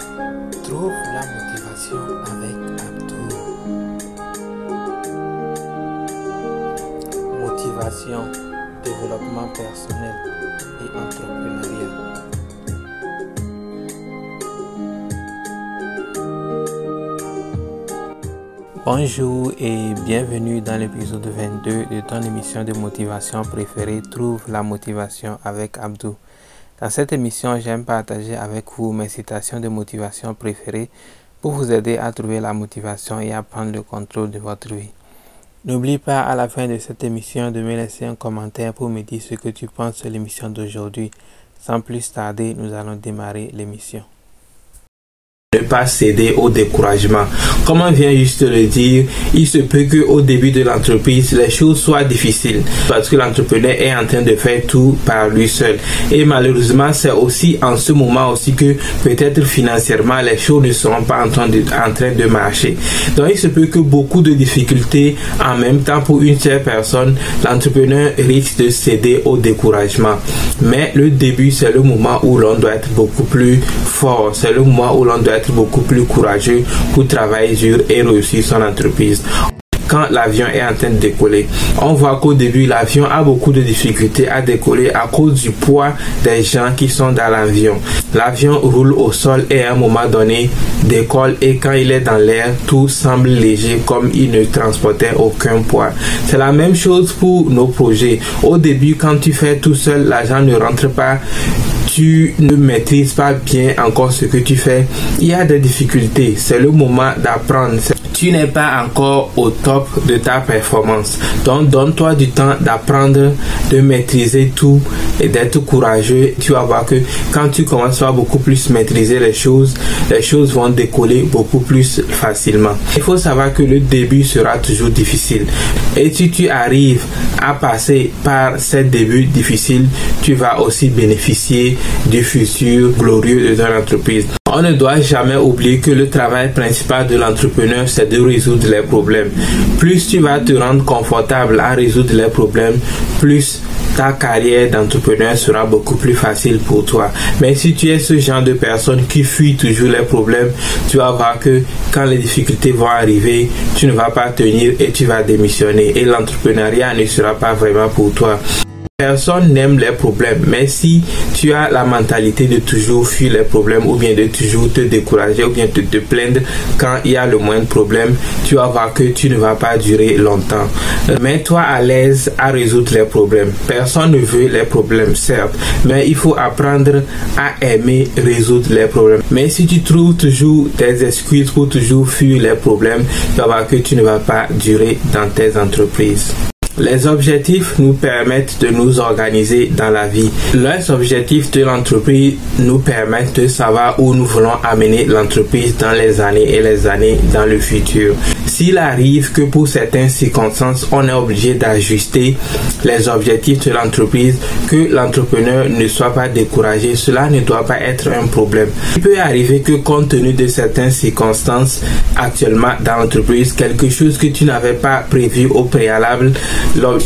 Trouve la motivation avec Abdou. Motivation, développement personnel et entrepreneuriat. Bonjour et bienvenue dans l'épisode 22 de ton émission de motivation préférée Trouve la motivation avec Abdou. Dans cette émission, j'aime partager avec vous mes citations de motivation préférées pour vous aider à trouver la motivation et à prendre le contrôle de votre vie. N'oublie pas à la fin de cette émission de me laisser un commentaire pour me dire ce que tu penses de l'émission d'aujourd'hui. Sans plus tarder, nous allons démarrer l'émission ne pas céder au découragement. Comme on vient juste de le dire, il se peut que au début de l'entreprise, les choses soient difficiles parce que l'entrepreneur est en train de faire tout par lui seul. Et malheureusement, c'est aussi en ce moment aussi que peut-être financièrement, les choses ne seront pas en train, de, en train de marcher. Donc, il se peut que beaucoup de difficultés en même temps pour une seule personne, l'entrepreneur risque de céder au découragement. Mais le début, c'est le moment où l'on doit être beaucoup plus fort. C'est le moment où l'on doit beaucoup plus courageux pour travailler dur et réussir son entreprise quand l'avion est en train de décoller. On voit qu'au début, l'avion a beaucoup de difficultés à décoller à cause du poids des gens qui sont dans l'avion. L'avion roule au sol et à un moment donné décolle et quand il est dans l'air, tout semble léger comme il ne transportait aucun poids. C'est la même chose pour nos projets. Au début, quand tu fais tout seul, l'argent ne rentre pas tu ne maîtrises pas bien encore ce que tu fais, il y a des difficultés. C'est le moment d'apprendre. Tu n'es pas encore au top de ta performance. Donc, donne-toi du temps d'apprendre, de maîtriser tout et d'être courageux. Tu vas voir que quand tu commences à beaucoup plus maîtriser les choses, les choses vont décoller beaucoup plus facilement. Il faut savoir que le début sera toujours difficile. Et si tu arrives à passer par ces débuts difficiles, tu vas aussi bénéficier du futur glorieux de ton entreprise. On ne doit jamais oublier que le travail principal de l'entrepreneur, c'est de résoudre les problèmes. Plus tu vas te rendre confortable à résoudre les problèmes, plus ta carrière d'entrepreneur sera beaucoup plus facile pour toi. Mais si tu es ce genre de personne qui fuit toujours les problèmes, tu vas voir que quand les difficultés vont arriver, tu ne vas pas tenir et tu vas démissionner. Et l'entrepreneuriat ne sera pas vraiment pour toi. Personne n'aime les problèmes, mais si tu as la mentalité de toujours fuir les problèmes ou bien de toujours te décourager ou bien de te plaindre quand il y a le moindre problème, tu vas voir que tu ne vas pas durer longtemps. Mets-toi à l'aise à résoudre les problèmes. Personne ne veut les problèmes, certes, mais il faut apprendre à aimer résoudre les problèmes. Mais si tu trouves toujours des excuses pour toujours fuir les problèmes, tu vas voir que tu ne vas pas durer dans tes entreprises. Les objectifs nous permettent de nous organiser dans la vie. Les objectifs de l'entreprise nous permettent de savoir où nous voulons amener l'entreprise dans les années et les années dans le futur. S'il arrive que pour certaines circonstances, on est obligé d'ajuster les objectifs de l'entreprise, que l'entrepreneur ne soit pas découragé, cela ne doit pas être un problème. Il peut arriver que compte tenu de certaines circonstances actuellement dans l'entreprise, quelque chose que tu n'avais pas prévu au préalable,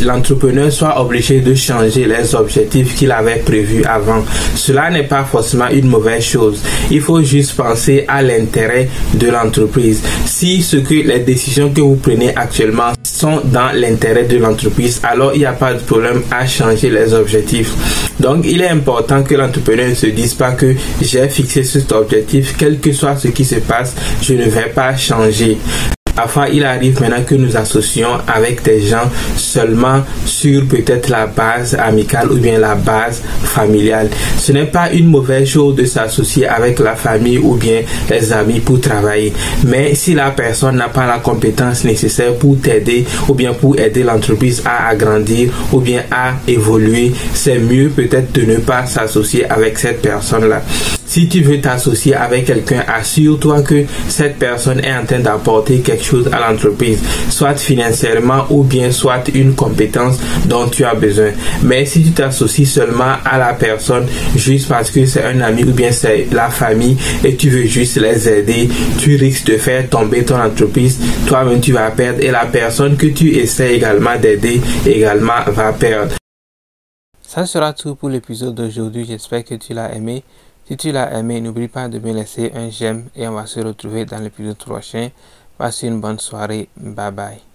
l'entrepreneur soit obligé de changer les objectifs qu'il avait prévus avant. Cela n'est pas forcément une mauvaise chose. Il faut juste penser à l'intérêt de l'entreprise. Si ce que les décisions que vous prenez actuellement sont dans l'intérêt de l'entreprise, alors il n'y a pas de problème à changer les objectifs. Donc, il est important que l'entrepreneur ne se dise pas que j'ai fixé cet objectif, quel que soit ce qui se passe, je ne vais pas changer. Parfois, il arrive maintenant que nous associons avec des gens seulement sur peut-être la base amicale ou bien la base familiale. Ce n'est pas une mauvaise chose de s'associer avec la famille ou bien les amis pour travailler. Mais si la personne n'a pas la compétence nécessaire pour t'aider ou bien pour aider l'entreprise à agrandir ou bien à évoluer, c'est mieux peut-être de ne pas s'associer avec cette personne-là. Si tu veux t'associer avec quelqu'un, assure-toi que cette personne est en train d'apporter quelque chose à l'entreprise, soit financièrement ou bien soit une compétence dont tu as besoin. Mais si tu t'associes seulement à la personne juste parce que c'est un ami ou bien c'est la famille et tu veux juste les aider, tu risques de faire tomber ton entreprise. Toi-même, tu vas perdre et la personne que tu essaies également d'aider également va perdre. Ça sera tout pour l'épisode d'aujourd'hui. J'espère que tu l'as aimé. Si tu l'as aimé, n'oublie pas de me laisser un j'aime et on va se retrouver dans l'épisode prochain. Passe une bonne soirée. Bye bye.